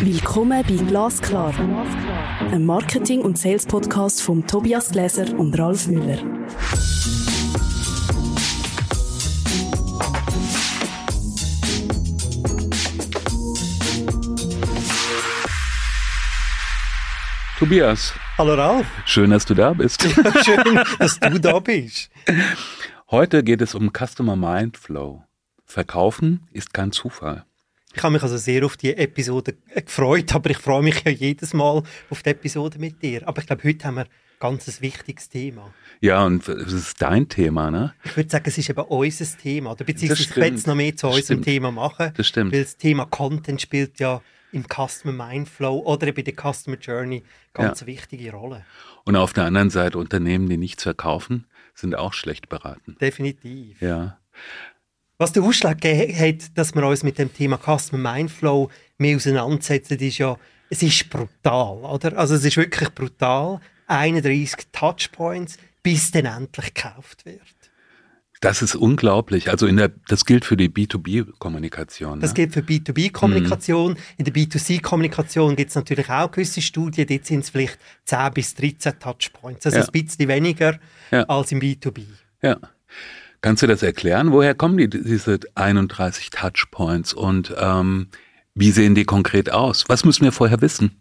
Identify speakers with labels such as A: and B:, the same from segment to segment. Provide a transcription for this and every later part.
A: Willkommen bei Glasklar, einem Marketing- und Sales-Podcast von Tobias Gläser und Ralf Müller.
B: Tobias.
C: Hallo Ralf.
B: Schön, dass du da bist.
C: Schön, dass du da bist.
B: Heute geht es um Customer Mind Flow. Verkaufen ist kein Zufall.
C: Ich habe mich also sehr auf die Episode gefreut, aber ich freue mich ja jedes Mal auf die Episode mit dir. Aber ich glaube, heute haben wir ein ganz wichtiges Thema.
B: Ja, und es ist dein Thema, ne?
C: Ich würde sagen, es ist eben unser Thema. Oder beziehungsweise
B: Das
C: ich werde es noch mehr zu
B: Das
C: unserem. Thema machen.
B: Das stimmt.
C: Weil das Thema Content spielt ja im Customer Mind Flow oder bei der Customer Journey ganz eine wichtige Rolle.
B: Und auf der anderen Seite Unternehmen, die nichts verkaufen, sind auch schlecht beraten.
C: Definitiv.
B: Ja.
C: Was der Ausschlag gegeben hat, dass wir uns mit dem Thema Customer Mindflow mehr auseinandersetzen, ist ja, es ist brutal, oder? Also es ist wirklich brutal. 31 Touchpoints, bis dann endlich gekauft wird.
B: Das ist unglaublich. Also in der, das gilt für die B2B-Kommunikation.
C: Das
B: ne?
C: gilt für B2B-Kommunikation. In der B2C-Kommunikation gibt es natürlich auch gewisse Studien, dort sind es vielleicht 10 bis 13 Touchpoints. Also
B: Ja.
C: ein bisschen weniger
B: Ja.
C: als im B2B.
B: Ja. Kannst du das erklären? Woher kommen die, diese 31 Touchpoints und ähm, wie sehen die konkret aus? Was müssen wir vorher wissen?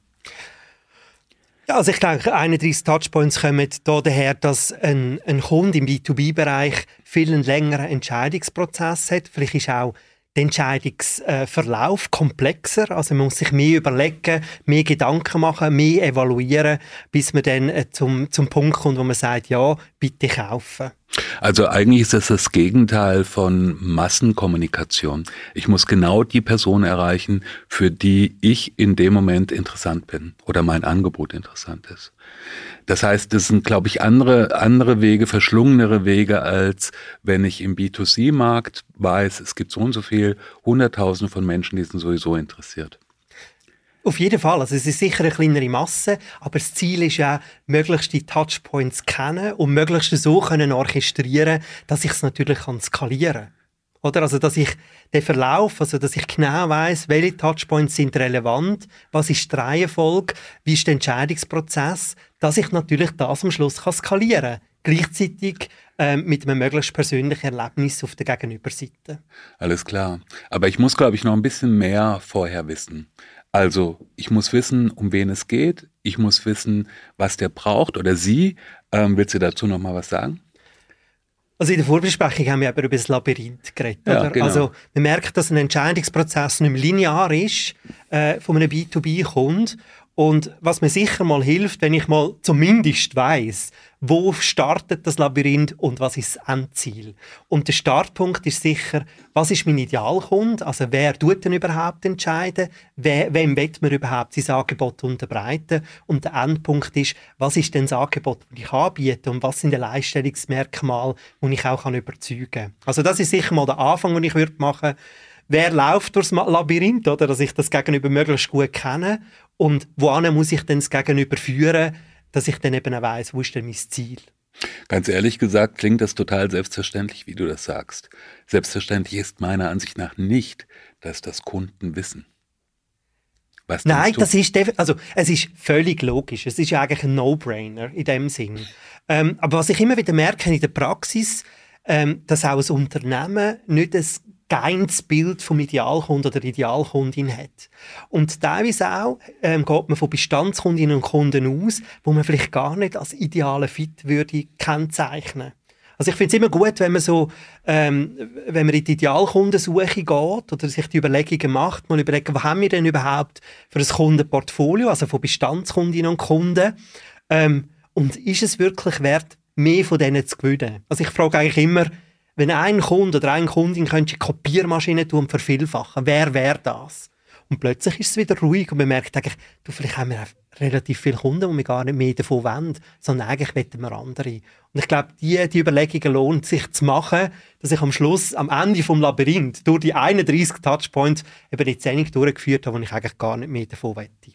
C: Ja, also ich denke, 31 Touchpoints kommen da daher, dass ein, ein Kunde im B2B-Bereich viel einen längeren Entscheidungsprozess hat. Vielleicht ist auch der Entscheidungsverlauf komplexer. Also man muss sich mehr überlegen, mehr Gedanken machen, mehr evaluieren, bis man dann äh, zum, zum Punkt kommt, wo man sagt, ja, bitte kaufen.
B: Also eigentlich ist das das Gegenteil von Massenkommunikation. Ich muss genau die Person erreichen, für die ich in dem Moment interessant bin oder mein Angebot interessant ist. Das heißt, das sind, glaube ich, andere, andere Wege, verschlungenere Wege, als wenn ich im B2C-Markt weiß, es gibt so und so viel, Hunderttausende von Menschen, die sind sowieso interessiert.
C: Auf jeden Fall. Also es ist sicher eine kleinere Masse, aber das Ziel ist ja, möglichst die Touchpoints kennen und möglichst so können orchestrieren, dass ich es natürlich kann skalieren oder? Also, dass ich den Verlauf, also, dass ich genau weiß, welche Touchpoints sind relevant, was ist die Reihenfolge, wie ist der Entscheidungsprozess, dass ich natürlich das am Schluss kann skalieren kann. Gleichzeitig ähm, mit einem möglichst persönlichen Erlebnis auf der Gegenüberseite.
B: Alles klar. Aber ich muss, glaube ich, noch ein bisschen mehr vorher wissen. Also, ich muss wissen, um wen es geht. Ich muss wissen, was der braucht oder sie. Ähm, willst du dazu noch mal was sagen?
C: Also in der Vorbesprechung haben wir aber über das Labyrinth geredet.
B: Ja, genau.
C: Also man merkt, dass ein Entscheidungsprozess nicht linear ist äh, von einem B2B-Kunden. Und was mir sicher mal hilft, wenn ich mal zumindest weiß, wo startet das Labyrinth und was ist das Endziel. Und der Startpunkt ist sicher, was ist mein Idealkunde? Also wer tut denn überhaupt entscheiden? Wer, wem wird man überhaupt sein Angebot unterbreiten? Und der Endpunkt ist, was ist denn das Angebot, das ich anbiete und was sind die Leistungsmerkmale, die ich auch kann überzeugen kann? Also das ist sicher mal der Anfang, den ich würde machen Wer läuft durchs Labyrinth, oder? Dass ich das Gegenüber möglichst gut kenne. Und wohin muss ich denn das Gegenüber führen, dass ich dann eben auch weiss, wo ist denn mein Ziel?
B: Ganz ehrlich gesagt klingt das total selbstverständlich, wie du das sagst. Selbstverständlich ist meiner Ansicht nach nicht, dass das Kunden wissen. Was
C: Nein, das ist also es ist völlig logisch. Es ist ja eigentlich ein No-Brainer in dem Sinn. Ähm, aber was ich immer wieder merke in der Praxis, ähm, dass auch ein Unternehmen nicht ein geintes Bild vom Idealkunden oder Idealkundin hat. Und teilweise auch ähm, geht man von Bestandskundinnen und Kunden aus, wo man vielleicht gar nicht als ideale Fit würde kennzeichnen. Also ich finde es immer gut, wenn man so, ähm, wenn man in die Idealkundensuche geht oder sich die Überlegungen macht, mal überlegen, was haben wir denn überhaupt für ein Kundenportfolio, also von Bestandskundinnen und Kunden, ähm, und ist es wirklich wert, mehr von denen zu gewinnen? Also ich frage eigentlich immer, wenn ein Kunde oder eine Kundin könnte die Kopiermaschine tun und vervielfachen, wer wäre das? Und plötzlich ist es wieder ruhig und man merkt eigentlich, du, vielleicht haben wir relativ viele Kunden, die wir gar nicht mehr davon wollen, sondern eigentlich wollen wir andere. Und ich glaube, die, die Überlegungen lohnt sich zu machen, dass ich am Schluss, am Ende vom Labyrinth, durch die 31 Touchpoints eben die Zählung durchgeführt habe, wo ich eigentlich gar nicht mehr davon wette.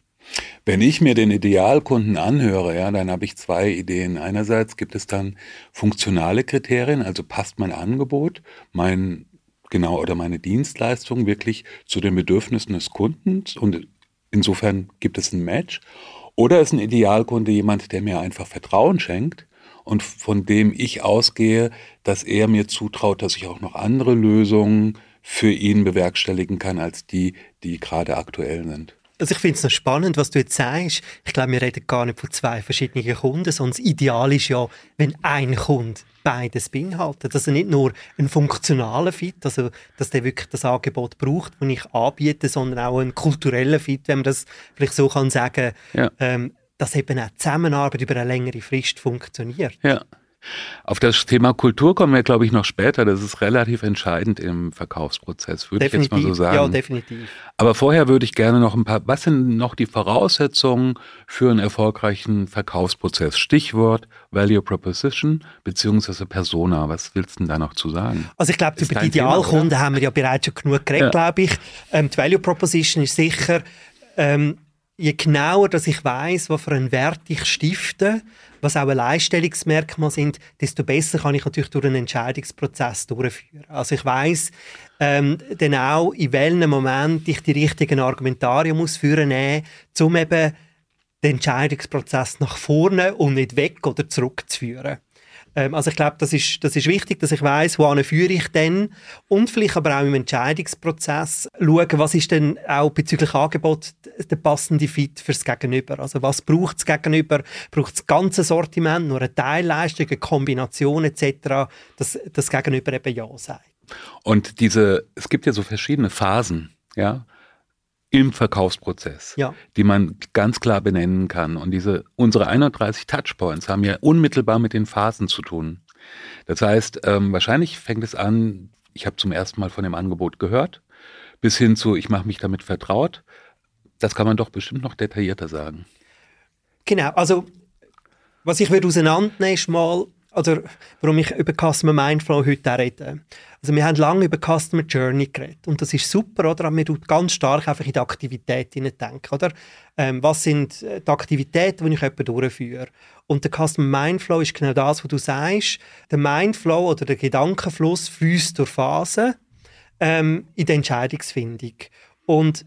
B: Wenn ich mir den Idealkunden anhöre, ja, dann habe ich zwei Ideen. Einerseits gibt es dann funktionale Kriterien, also passt mein Angebot, mein genau oder meine Dienstleistung wirklich zu den Bedürfnissen des Kundens und insofern gibt es ein Match. Oder ist ein Idealkunde jemand, der mir einfach Vertrauen schenkt und von dem ich ausgehe, dass er mir zutraut, dass ich auch noch andere Lösungen für ihn bewerkstelligen kann als die, die gerade aktuell sind.
C: Also ich finde es noch spannend, was du jetzt sagst. Ich glaube, wir reden gar nicht von zwei verschiedenen Kunden, sondern das Ideal ist ja, wenn ein Kunde beides beinhaltet. Also nicht nur ein funktionaler Fit, also dass der wirklich das Angebot braucht, das ich anbiete, sondern auch ein kultureller Fit, wenn man das vielleicht so kann sagen, ja. ähm, dass eben auch Zusammenarbeit über eine längere Frist funktioniert.
B: Ja. Auf das Thema Kultur kommen wir, glaube ich, noch später. Das ist relativ entscheidend im Verkaufsprozess, würde definitiv. ich jetzt mal so sagen. Ja,
C: definitiv.
B: Aber vorher würde ich gerne noch ein paar, was sind noch die Voraussetzungen für einen erfolgreichen Verkaufsprozess? Stichwort Value Proposition beziehungsweise Persona. Was willst du denn da noch zu sagen?
C: Also ich glaube, über die Idealkunden haben wir ja bereits schon genug geredet, ja. glaube ich. Ähm, die Value Proposition ist sicher, ähm, je genauer dass ich weiß, was für einen Wert ich stifte, was auch ein Einstellungsmerkmal sind, desto besser kann ich natürlich durch einen Entscheidungsprozess durchführen. Also ich weiß ähm, dann auch, in welchem Moment ich die richtigen Argumentarien muss führen muss, um eben den Entscheidungsprozess nach vorne und nicht weg oder zurückzuführen. Ähm, also ich glaube, das ist, das ist wichtig, dass ich weiß, wohin führe ich denn und vielleicht aber auch im Entscheidungsprozess schauen, was ist denn auch bezüglich Angebot der passende Fit fürs Gegenüber. Also was braucht es Gegenüber? Braucht das ganze Sortiment, nur eine Teilleistung, eine Kombination etc., dass das Gegenüber eben Ja sagt.
B: Und diese, es gibt ja so verschiedene Phasen, ja, im Verkaufsprozess, ja. die man ganz klar benennen kann. Und diese, unsere 31 Touchpoints haben ja unmittelbar mit den Phasen zu tun. Das heißt, ähm, wahrscheinlich fängt es an, ich habe zum ersten Mal von dem Angebot gehört, bis hin zu, ich mache mich damit vertraut. Das kann man doch bestimmt noch detaillierter sagen.
C: Genau, also was ich würde auseinandernehmen ist mal, oder warum ich über Customer Mindflow heute rede. Also wir haben lange über Customer Journey geredet und das ist super, oder? Aber man tut ganz stark einfach in die Aktivitäten denken, oder? Ähm, was sind äh, die Aktivitäten, die ich jemanden durchführe? Und der Customer Mindflow ist genau das, was du sagst. Der Mindflow oder der Gedankenfluss fließt durch Phasen ähm, in der Entscheidungsfindung. Und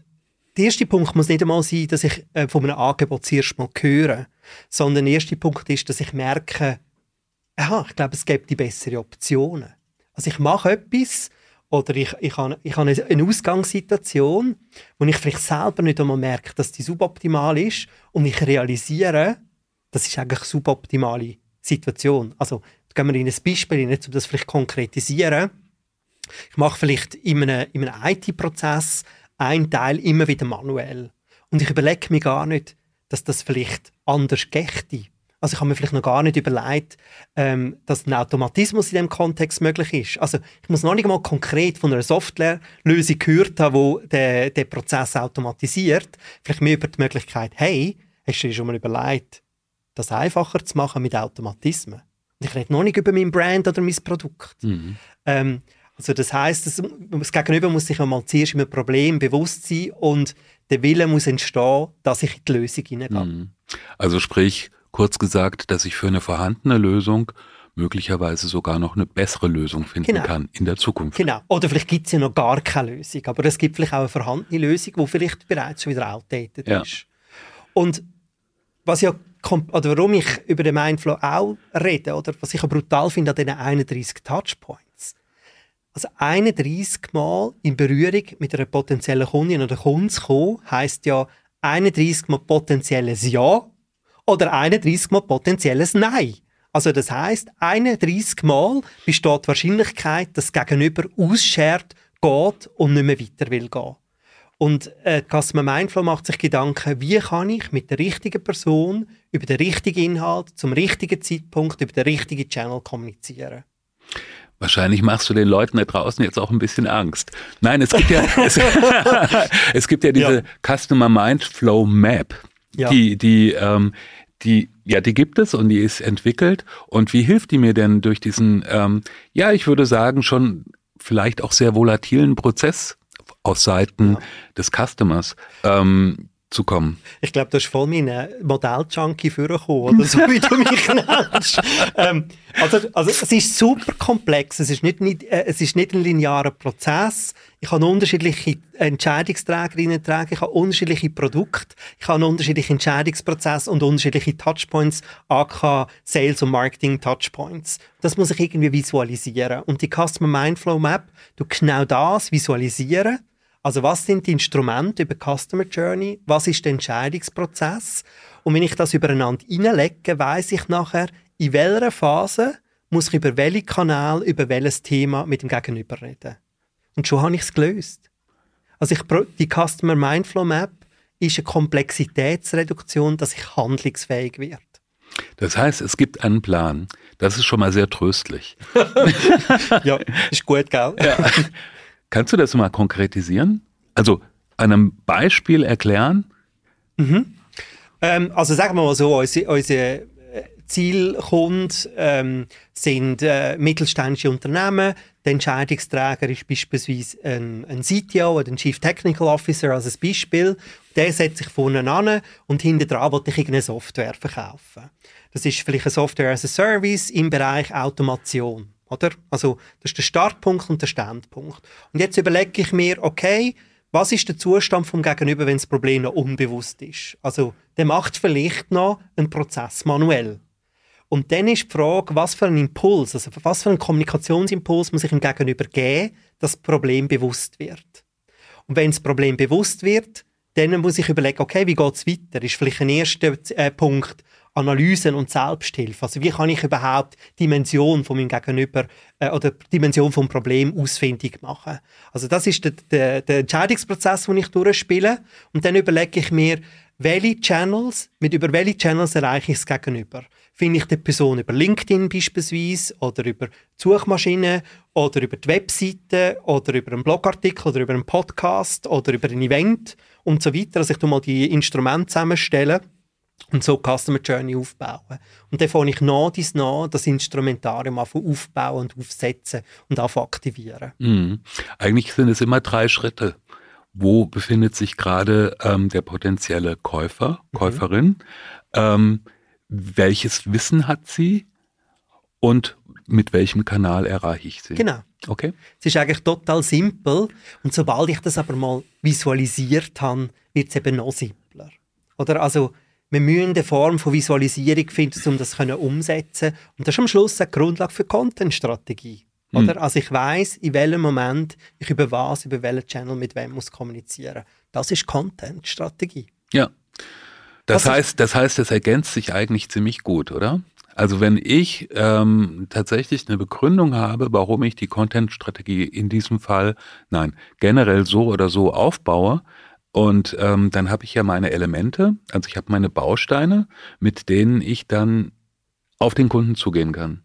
C: der erste Punkt muss nicht einmal sein, dass ich äh, von einem Angebot zuerst mal höre, sondern der erste Punkt ist, dass ich merke, aha, ich glaube, es gibt die bessere Optionen. Also ich mache etwas oder ich, ich, habe, ich habe eine Ausgangssituation, wo ich vielleicht selber nicht einmal merke, dass die suboptimal ist und ich realisiere, das ist eigentlich eine suboptimale Situation. Also gehen wir in ein Beispiel, nicht um das vielleicht konkretisieren. Ich mache vielleicht in einem, in einem IT-Prozess einen Teil immer wieder manuell und ich überlege mir gar nicht, dass das vielleicht anders gächte also ich habe mir vielleicht noch gar nicht überlegt, ähm, dass ein Automatismus in dem Kontext möglich ist. Also ich muss noch nicht mal konkret von einer Softwarelösung gehört haben, der, der Prozess automatisiert. Vielleicht mehr über die Möglichkeit, hey, hast du dir schon mal überlegt, das einfacher zu machen mit Automatismen? Und ich rede noch nicht über mein Brand oder mein Produkt. Mhm. Ähm, also das heißt, das, das Gegenüber muss sich einmal zuerst einem Problem bewusst sein und der Wille muss entstehen, dass ich in die Lösung hineingehe. Mhm.
B: Also sprich, Kurz gesagt, dass ich für eine vorhandene Lösung möglicherweise sogar noch eine bessere Lösung finden genau. kann in der Zukunft.
C: Genau. Oder vielleicht gibt es ja noch gar keine Lösung, aber es gibt vielleicht auch eine vorhandene Lösung, die vielleicht bereits schon wieder outdated ja. ist. Und was ja oder warum ich über den Mindflow auch rede, oder was ich auch brutal finde an diesen 31 Touchpoints. Also 31 Mal in Berührung mit einer potenziellen Kundin oder Kunden zu kommen, heisst ja 31 Mal potenzielles Ja oder 31 Mal potenzielles Nein. Also das heißt, 31 Mal besteht die Wahrscheinlichkeit, dass das Gegenüber ausschert, geht und nicht mehr weiter will gehen. Und äh, Customer Mindflow macht sich Gedanken, wie kann ich mit der richtigen Person über den richtigen Inhalt zum richtigen Zeitpunkt über den richtigen Channel kommunizieren.
B: Wahrscheinlich machst du den Leuten da draußen jetzt auch ein bisschen Angst. Nein, es gibt ja, es, es gibt ja diese ja. Customer Mindflow Map ja. die, die, ähm, die, ja, die gibt es und die ist entwickelt. Und wie hilft die mir denn durch diesen, ähm, ja, ich würde sagen, schon vielleicht auch sehr volatilen Prozess aus Seiten ja. des Customers? Ähm, zu kommen.
C: Ich glaube, du hast voll meinen Modell-Junkie vorgekommen, oder so wie du mich nennst. ähm, also, also es ist super komplex, es ist nicht, nicht, äh, es ist nicht ein linearer Prozess. Ich habe unterschiedliche Entscheidungsträgerinnen tragen, ich habe unterschiedliche Produkte, ich habe einen unterschiedlichen Entscheidungsprozess und unterschiedliche Touchpoints, AK Sales und Marketing Touchpoints. Das muss ich irgendwie visualisieren. Und die Customer Mindflow Map, du genau das visualisieren also was sind die Instrumente über Customer Journey? Was ist der Entscheidungsprozess? Und wenn ich das übereinander hineinlege, weiß ich nachher, in welcher Phase muss ich über welchen Kanal, über welches Thema mit dem Gegenüber reden. Und schon habe ich es gelöst. Also ich, die Customer Mindflow Map ist eine Komplexitätsreduktion, dass ich handlungsfähig werde.
B: Das heißt, es gibt einen Plan. Das ist schon mal sehr tröstlich.
C: ja, ist gut, gell? Ja.
B: Kannst du das mal konkretisieren? Also einem Beispiel erklären?
C: Mhm. Ähm, also sagen wir mal so, unsere, unsere äh, Zielkunden ähm, sind äh, mittelständische Unternehmen. Der Entscheidungsträger ist beispielsweise ein, ein CTO oder ein Chief Technical Officer als ein Beispiel. Der setzt sich vorne an und hinten dran will ich irgendeine Software verkaufen. Das ist vielleicht eine Software as a Service im Bereich Automation. Oder? Also, das ist der Startpunkt und der Standpunkt. Und jetzt überlege ich mir, okay, was ist der Zustand vom Gegenüber, wenn das Problem noch unbewusst ist? Also, der macht vielleicht noch einen Prozess manuell. Und dann ist die Frage, was für einen Impuls, also was für einen Kommunikationsimpuls muss ich dem Gegenüber geben, dass das Problem bewusst wird. Und wenn das Problem bewusst wird, dann muss ich überlegen, okay, wie geht es weiter? Ist vielleicht ein erster äh, Punkt, Analysen und Selbsthilfe. Also wie kann ich überhaupt Dimension von meinem Gegenüber äh, oder Dimension vom Problem ausfindig machen? Also das ist der, der, der Entscheidungsprozess, den ich durchspiele und dann überlege ich mir, welche Channels, mit über welche Channels erreiche ich es gegenüber? Finde ich die Person über LinkedIn beispielsweise oder über die Suchmaschine oder über die Webseite oder über einen Blogartikel oder über einen Podcast oder über ein Event und so weiter. Also ich mal die Instrumente zusammenstellen und so Customer Journey aufbauen. Und dann fange ich nach dies nach das Instrumentarium aufbauen und aufsetzen und aktivieren.
B: Mhm. Eigentlich sind es immer drei Schritte. Wo befindet sich gerade ähm, der potenzielle Käufer, mhm. Käuferin? Mhm. Ähm, welches Wissen hat sie? Und mit welchem Kanal erreiche ich sie?
C: Genau.
B: Okay.
C: Es ist eigentlich total simpel. Und sobald ich das aber mal visualisiert habe, wird es eben noch simpler. Oder also wir müssen eine Form von Visualisierung finden, um das umsetzen Und das ist am Schluss eine Grundlage für Content-Strategie. Mhm. Also ich weiß, in welchem Moment ich über was, über welchen Channel mit wem muss kommunizieren. Das ist Content-Strategie.
B: Ja. Das heißt, das heißt, es ergänzt sich eigentlich ziemlich gut, oder? Also wenn ich ähm, tatsächlich eine Begründung habe, warum ich die Content-Strategie in diesem Fall, nein, generell so oder so aufbaue, und ähm, dann habe ich ja meine Elemente, also ich habe meine Bausteine, mit denen ich dann auf den Kunden zugehen kann.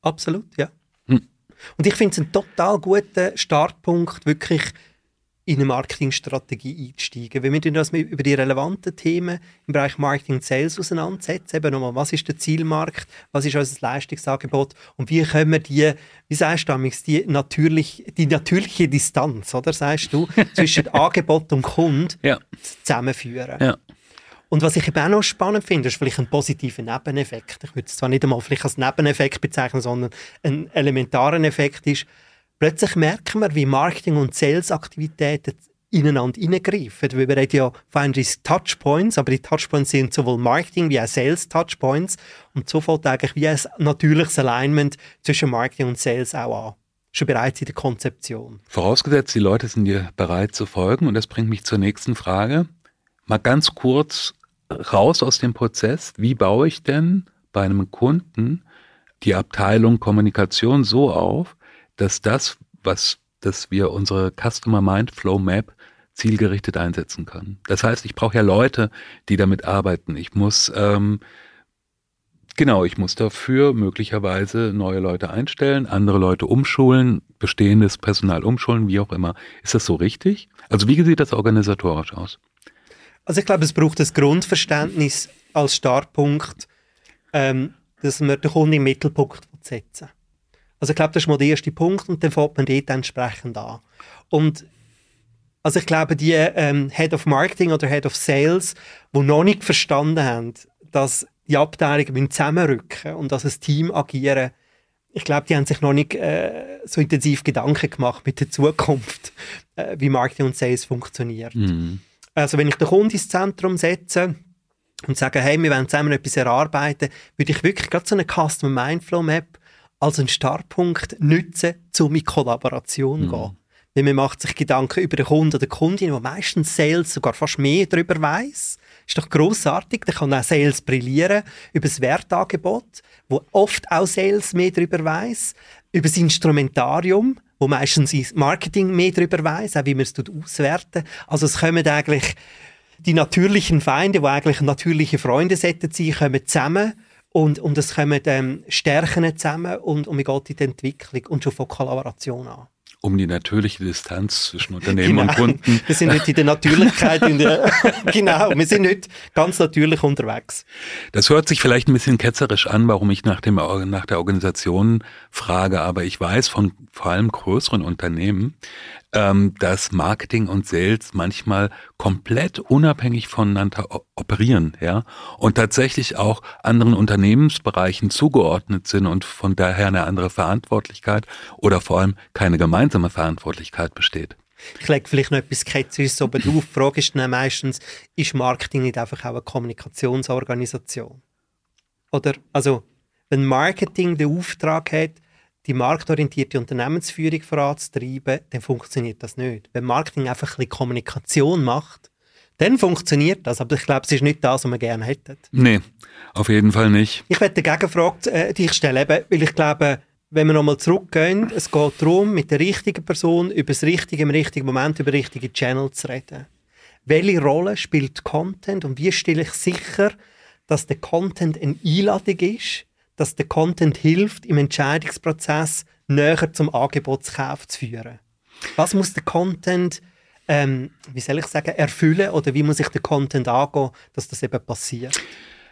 C: Absolut, ja. Hm. Und ich finde es ein total guter Startpunkt, wirklich in eine Marketingstrategie einzusteigen. Wenn wir uns über die relevanten Themen im Bereich Marketing und Sales auseinandersetzen, eben nochmal, was ist der Zielmarkt, was ist unser Leistungsangebot und wie können wir die, wie sagst du die, natürlich, die natürliche Distanz, oder sagst du, zwischen Angebot und Kunden ja. zusammenführen. Ja. Und was ich eben auch noch spannend finde, ist vielleicht ein positiver Nebeneffekt. Ich würde es zwar nicht einmal vielleicht als Nebeneffekt bezeichnen, sondern ein elementarer Effekt ist, plötzlich merken wir, wie Marketing- und Sales-Aktivitäten ineinander hineingreifen. Wir reden ja von Touchpoints, aber die Touchpoints sind sowohl Marketing wie auch Sales-Touchpoints und so fällt eigentlich wie ein natürliches Alignment zwischen Marketing und Sales auch an. Schon bereits in der Konzeption.
B: Vorausgesetzt, die Leute sind dir bereit zu folgen und das bringt mich zur nächsten Frage. Mal ganz kurz raus aus dem Prozess. Wie baue ich denn bei einem Kunden die Abteilung Kommunikation so auf, dass das, was dass wir unsere Customer Mind Flow Map zielgerichtet einsetzen können. Das heißt, ich brauche ja Leute, die damit arbeiten. Ich muss ähm, genau, ich muss dafür möglicherweise neue Leute einstellen, andere Leute umschulen, bestehendes Personal umschulen, wie auch immer. Ist das so richtig? Also wie sieht das organisatorisch aus?
C: Also ich glaube, es braucht das Grundverständnis als Startpunkt, ähm, dass man den Kunden im Mittelpunkt setzen also ich glaube, das ist mal der erste Punkt und dann fängt man dort entsprechend an. Und Also ich glaube, die ähm, Head of Marketing oder Head of Sales, die noch nicht verstanden haben, dass die Abteilungen zusammenrücken und dass ein Team agieren ich glaube, die haben sich noch nicht äh, so intensiv Gedanken gemacht mit der Zukunft, äh, wie Marketing und Sales funktioniert. Mhm. Also wenn ich den Kunden ins Zentrum setze und sage, hey, wir wollen zusammen etwas erarbeiten, würde ich wirklich gerade so eine Customer Mindflow Map als einen Startpunkt nutzen, um in Kollaboration zu mhm. gehen. Weil man macht sich Gedanken über den Kunden oder die Kundin, die meistens Sales sogar fast mehr darüber weiß. Ist doch grossartig. Da kann auch Sales brillieren über das Wertangebot, wo oft auch Sales mehr darüber weiß, über das Instrumentarium, wo meistens das Marketing mehr darüber weiß, auch wie man es auswerten. Also es kommen eigentlich die natürlichen Feinde, die eigentlich natürliche Freunde sollten sein, kommen zusammen und, und es kommen ähm, Stärken zusammen und, und man geht in die Entwicklung und schon von Kollaboration an
B: um die natürliche Distanz zwischen Unternehmen genau. und Kunden.
C: Wir sind nicht in der Natürlichkeit, in der, genau, wir sind nicht ganz natürlich unterwegs.
B: Das hört sich vielleicht ein bisschen ketzerisch an, warum ich nach, dem, nach der Organisation frage, aber ich weiß von vor allem größeren Unternehmen, ähm, dass Marketing und Sales manchmal komplett unabhängig voneinander operieren, ja, und tatsächlich auch anderen Unternehmensbereichen zugeordnet sind und von daher eine andere Verantwortlichkeit oder vor allem keine gemeinsame Verantwortlichkeit besteht.
C: Ich lege vielleicht noch etwas Skeptisches oben drauf. Die Frage ist dann meistens, ist Marketing nicht einfach auch eine Kommunikationsorganisation? Oder, also, wenn Marketing den Auftrag hat, die marktorientierte Unternehmensführung voranzutreiben, dann funktioniert das nicht. Wenn Marketing einfach ein bisschen Kommunikation macht, dann funktioniert das. Aber ich glaube, es ist nicht das, was wir gerne hätten.
B: Nee, auf jeden Fall nicht.
C: Ich werde eine Gegenfrage äh, dich stellen, weil ich glaube, wenn wir nochmal zurückgehen, es geht darum, mit der richtigen Person über das Richtige im richtigen Moment über richtige Channel zu reden. Welche Rolle spielt Content und wie stelle ich sicher, dass der Content eine Einladung ist, dass der Content hilft, im Entscheidungsprozess näher zum Angebotskauf zu führen. Was muss der Content, ähm, wie soll ich sagen, erfüllen oder wie muss ich den Content angehen, dass das eben passiert?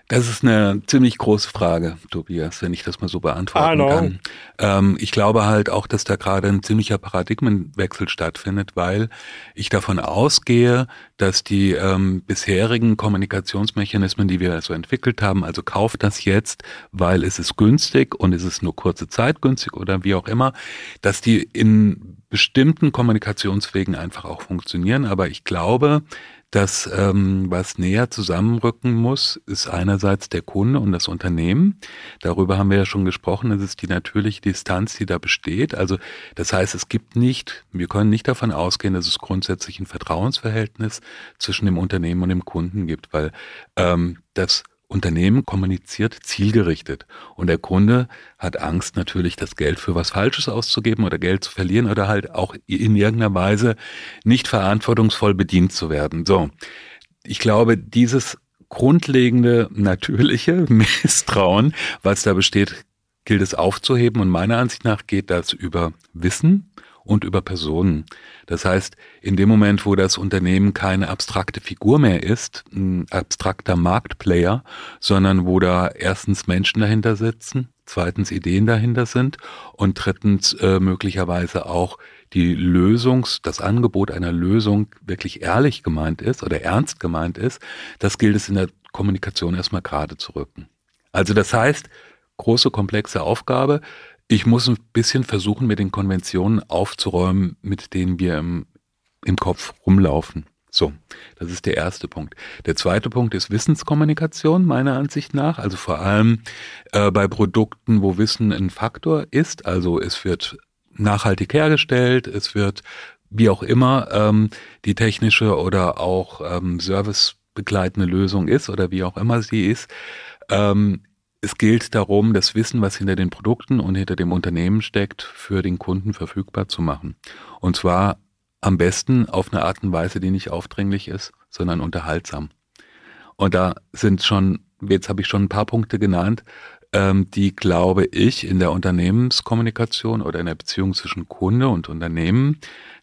B: Das ist eine ziemlich große Frage, Tobias, wenn ich das mal so beantworten Hallo. kann. Ähm, ich glaube halt auch, dass da gerade ein ziemlicher Paradigmenwechsel stattfindet, weil ich davon ausgehe, dass die ähm, bisherigen Kommunikationsmechanismen, die wir so entwickelt haben, also kauft das jetzt, weil es ist günstig und es ist nur kurze Zeit günstig oder wie auch immer, dass die in bestimmten Kommunikationswegen einfach auch funktionieren. Aber ich glaube, dass ähm, was näher zusammenrücken muss, ist einerseits der Kunde und das Unternehmen. Darüber haben wir ja schon gesprochen. Es ist die natürliche Distanz, die da besteht. Also das heißt, es gibt nicht, wir können nicht davon ausgehen, dass es grundsätzlich ein Vertrauensverhältnis zwischen dem Unternehmen und dem Kunden gibt, weil ähm, das Unternehmen kommuniziert zielgerichtet. Und der Kunde hat Angst natürlich, das Geld für was Falsches auszugeben oder Geld zu verlieren oder halt auch in irgendeiner Weise nicht verantwortungsvoll bedient zu werden. So, ich glaube, dieses grundlegende natürliche Misstrauen, was da besteht, gilt es aufzuheben. Und meiner Ansicht nach geht das über Wissen und über Personen. Das heißt, in dem Moment, wo das Unternehmen keine abstrakte Figur mehr ist, ein abstrakter Marktplayer, sondern wo da erstens Menschen dahinter sitzen, zweitens Ideen dahinter sind und drittens äh, möglicherweise auch die Lösungs, das Angebot einer Lösung wirklich ehrlich gemeint ist oder ernst gemeint ist, das gilt es in der Kommunikation erstmal gerade zu rücken. Also das heißt, große komplexe Aufgabe, ich muss ein bisschen versuchen, mit den Konventionen aufzuräumen, mit denen wir im, im Kopf rumlaufen. So, das ist der erste Punkt. Der zweite Punkt ist Wissenskommunikation, meiner Ansicht nach. Also vor allem äh, bei Produkten, wo Wissen ein Faktor ist. Also es wird nachhaltig hergestellt, es wird wie auch immer ähm, die technische oder auch ähm, servicebegleitende Lösung ist oder wie auch immer sie ist. Ähm, es gilt darum, das Wissen, was hinter den Produkten und hinter dem Unternehmen steckt, für den Kunden verfügbar zu machen. Und zwar am besten auf eine Art und Weise, die nicht aufdringlich ist, sondern unterhaltsam. Und da sind schon, jetzt habe ich schon ein paar Punkte genannt, ähm, die, glaube ich, in der Unternehmenskommunikation oder in der Beziehung zwischen Kunde und Unternehmen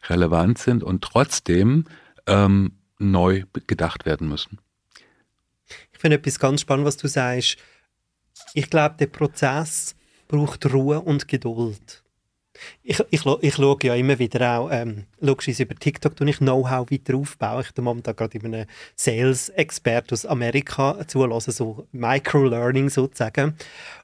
B: relevant sind und trotzdem ähm, neu gedacht werden müssen.
C: Ich finde etwas ganz spannend, was du sagst ich glaube, der Prozess braucht Ruhe und Geduld. Ich, ich, ich schaue ja immer wieder auch, ähm, logischerweise über TikTok tue ich Know-how weiter aufbauen. Ich tue momentan gerade einen Sales-Expert aus Amerika zulassen, so Micro-Learning sozusagen.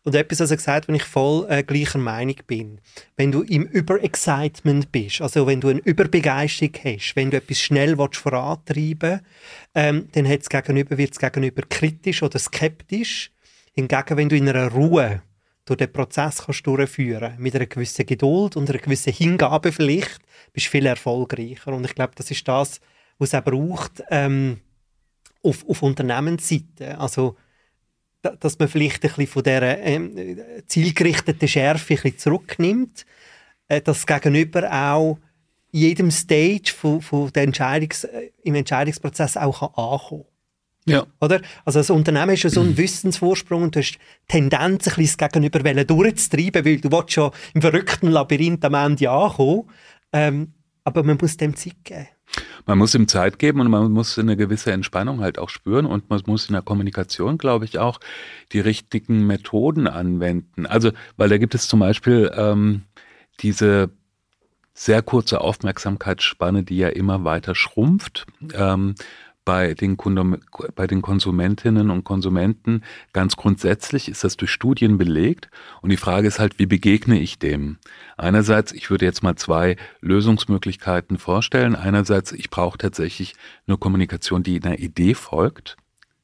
C: Und etwas, was er gesagt wenn ich voll äh, gleicher Meinung bin. Wenn du im Überexcitement bist, also wenn du eine Überbegeisterung hast, wenn du etwas schnell willst, vorantreiben ähm, dann wird es gegenüber, gegenüber kritisch oder skeptisch. Hingegen, wenn du in einer Ruhe durch den Prozess kannst durchführen mit einer gewissen Geduld und einer gewissen Hingabe vielleicht, bist du viel erfolgreicher. Und ich glaube, das ist das, was es auch braucht ähm, auf, auf Unternehmensseite. Also, dass man vielleicht ein bisschen von dieser ähm, zielgerichteten Schärfe ein bisschen zurücknimmt, äh, dass Gegenüber auch in jedem Stage von, von der Entscheidungs-, äh, im Entscheidungsprozess auch ankommen kann. Ja. Oder? Also das Unternehmen ist ja so ein Wissensvorsprung und du hast Tendenz, ein bisschen das Gegenüber durchzutreiben, weil du willst schon im verrückten Labyrinth am Ende ankommen. Ähm, aber man muss dem Zeit geben.
B: Man muss ihm Zeit geben und man muss eine gewisse Entspannung halt auch spüren und man muss in der Kommunikation, glaube ich, auch die richtigen Methoden anwenden. Also, weil da gibt es zum Beispiel ähm, diese sehr kurze Aufmerksamkeitsspanne, die ja immer weiter schrumpft. Ähm, bei den, bei den Konsumentinnen und Konsumenten ganz grundsätzlich ist das durch Studien belegt. Und die Frage ist halt, wie begegne ich dem? Einerseits, ich würde jetzt mal zwei Lösungsmöglichkeiten vorstellen. Einerseits, ich brauche tatsächlich eine Kommunikation, die einer Idee folgt,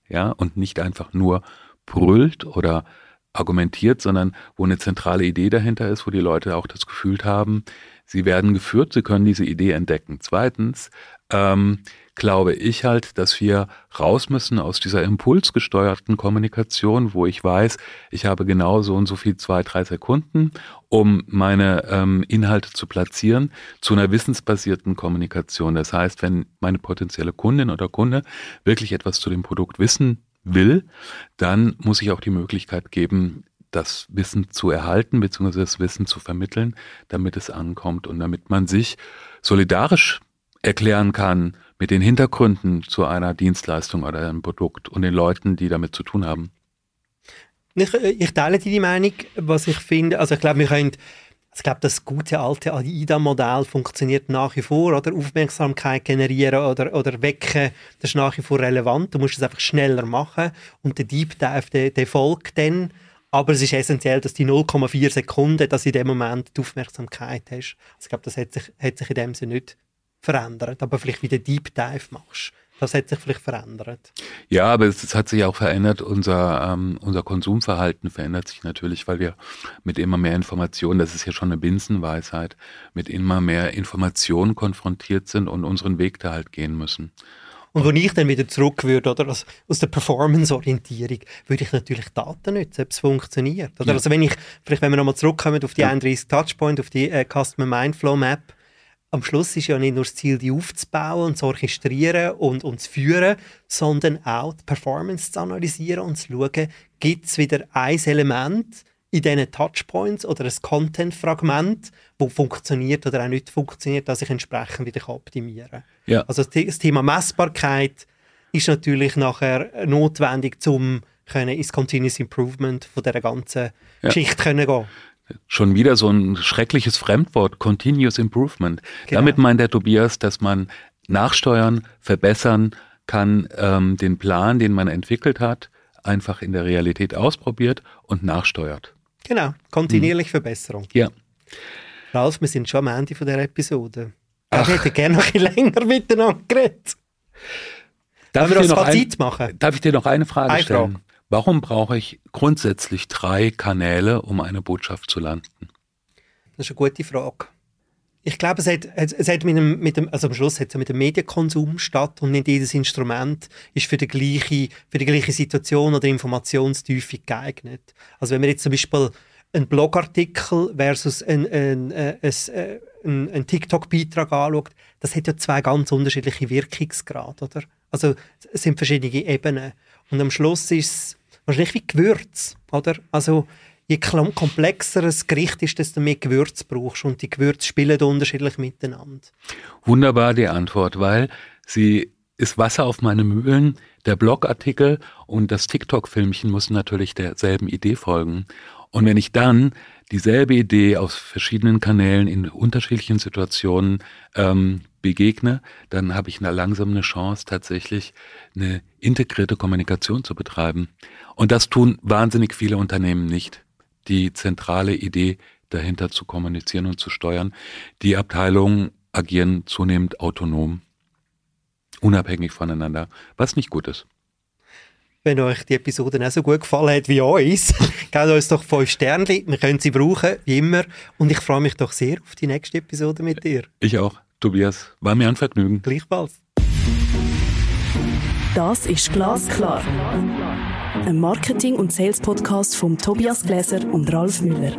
B: ja, und nicht einfach nur brüllt oder argumentiert, sondern wo eine zentrale Idee dahinter ist, wo die Leute auch das Gefühl haben, sie werden geführt, sie können diese Idee entdecken. Zweitens, ähm, glaube ich halt, dass wir raus müssen aus dieser impulsgesteuerten Kommunikation, wo ich weiß, ich habe genau so und so viel zwei, drei Sekunden, um meine ähm, Inhalte zu platzieren, zu einer wissensbasierten Kommunikation. Das heißt, wenn meine potenzielle Kundin oder Kunde wirklich etwas zu dem Produkt wissen will, dann muss ich auch die Möglichkeit geben, das Wissen zu erhalten, beziehungsweise das Wissen zu vermitteln, damit es ankommt und damit man sich solidarisch erklären kann mit den Hintergründen zu einer Dienstleistung oder einem Produkt und den Leuten, die damit zu tun haben.
C: Ich, äh, ich teile die Meinung, was ich finde. Also ich glaube, wir können ich glaube, das gute alte AIDA-Modell funktioniert nach wie vor, oder? Aufmerksamkeit generieren oder, oder wecken, das ist nach wie vor relevant. Du musst es einfach schneller machen und der Deep Dive, der, der folgt dann. Aber es ist essentiell, dass die 0,4 Sekunden, dass du in dem Moment die Aufmerksamkeit hast. Also ich glaube, das hat sich, hat sich in dem Sinne nicht verändert, aber vielleicht wieder Deep Dive machst. Das hat sich vielleicht verändert.
B: Ja, aber es, es hat sich auch verändert. Unser, ähm, unser Konsumverhalten verändert sich natürlich, weil wir mit immer mehr Informationen, das ist ja schon eine Binsenweisheit, mit immer mehr Informationen konfrontiert sind und unseren Weg da halt gehen müssen.
C: Und wo ich dann wieder zurück würde, oder, aus, aus der Performance-Orientierung, würde ich natürlich Daten nutzen, ob es funktioniert. Oder? Ja. Also wenn ich, vielleicht wenn wir nochmal zurückkommen auf die ja. 31 Touchpoint, auf die äh, Customer Mindflow Map, am Schluss ist ja nicht nur das Ziel, die aufzubauen und zu orchestrieren und, und zu führen, sondern auch die Performance zu analysieren und zu schauen, gibt es wieder ein Element in diesen Touchpoints oder ein Content-Fragment, das funktioniert oder auch nicht funktioniert, das ich entsprechend wieder optimieren kann. Ja. Also das Thema Messbarkeit ist natürlich nachher notwendig, um ins Continuous Improvement von dieser ganzen ja. Geschichte können gehen
B: Schon wieder so ein schreckliches Fremdwort, Continuous Improvement. Genau. Damit meint der Tobias, dass man nachsteuern, verbessern kann, ähm, den Plan, den man entwickelt hat, einfach in der Realität ausprobiert und nachsteuert.
C: Genau, kontinuierlich hm. Verbesserung.
B: Ja.
C: Ralf, wir sind schon am Ende von der Episode. Ich hätte gerne noch ein länger miteinander geredet.
B: Darf wir das Fazit ein, machen? Darf ich dir noch eine Frage eine stellen? Frage. Warum brauche ich grundsätzlich drei Kanäle, um eine Botschaft zu landen?
C: Das ist eine gute Frage. Ich glaube, es hat, es hat mit, dem, mit dem, also am Schluss hat es mit dem Medienkonsum statt und nicht jedes Instrument ist für die gleiche, für die gleiche Situation oder Informationstiefe geeignet. Also wenn wir jetzt zum Beispiel einen Blogartikel versus einen, einen, einen, äh, einen, einen TikTok-Beitrag anschaut, das hat ja zwei ganz unterschiedliche Wirkungsgrade, oder? Also es sind verschiedene Ebenen. Und am Schluss ist es wahrscheinlich wie Gewürz, oder? Also je komplexer ein Gericht ist, desto mehr Gewürz brauchst und die Gewürze spielen unterschiedlich miteinander.
B: Wunderbar die Antwort, weil sie ist Wasser auf meine Mühlen. Der Blogartikel und das TikTok-Filmchen müssen natürlich derselben Idee folgen. Und wenn ich dann dieselbe Idee aus verschiedenen Kanälen in unterschiedlichen Situationen ähm, begegne, dann habe ich eine langsam eine Chance, tatsächlich eine integrierte Kommunikation zu betreiben. Und das tun wahnsinnig viele Unternehmen nicht. Die zentrale Idee dahinter zu kommunizieren und zu steuern. Die Abteilungen agieren zunehmend autonom, unabhängig voneinander, was nicht gut ist.
C: Wenn euch die Episode auch so gut gefallen hat wie uns, gebt uns doch fünf Sternchen. Wir können sie brauchen, wie immer. Und ich freue mich doch sehr auf die nächste Episode mit dir.
B: Ich auch. Tobias, war mir ein Vergnügen.
C: Gleichfalls.
A: Das ist Glasklar. Ein Marketing- und Sales-Podcast von Tobias Gläser und Ralf Müller.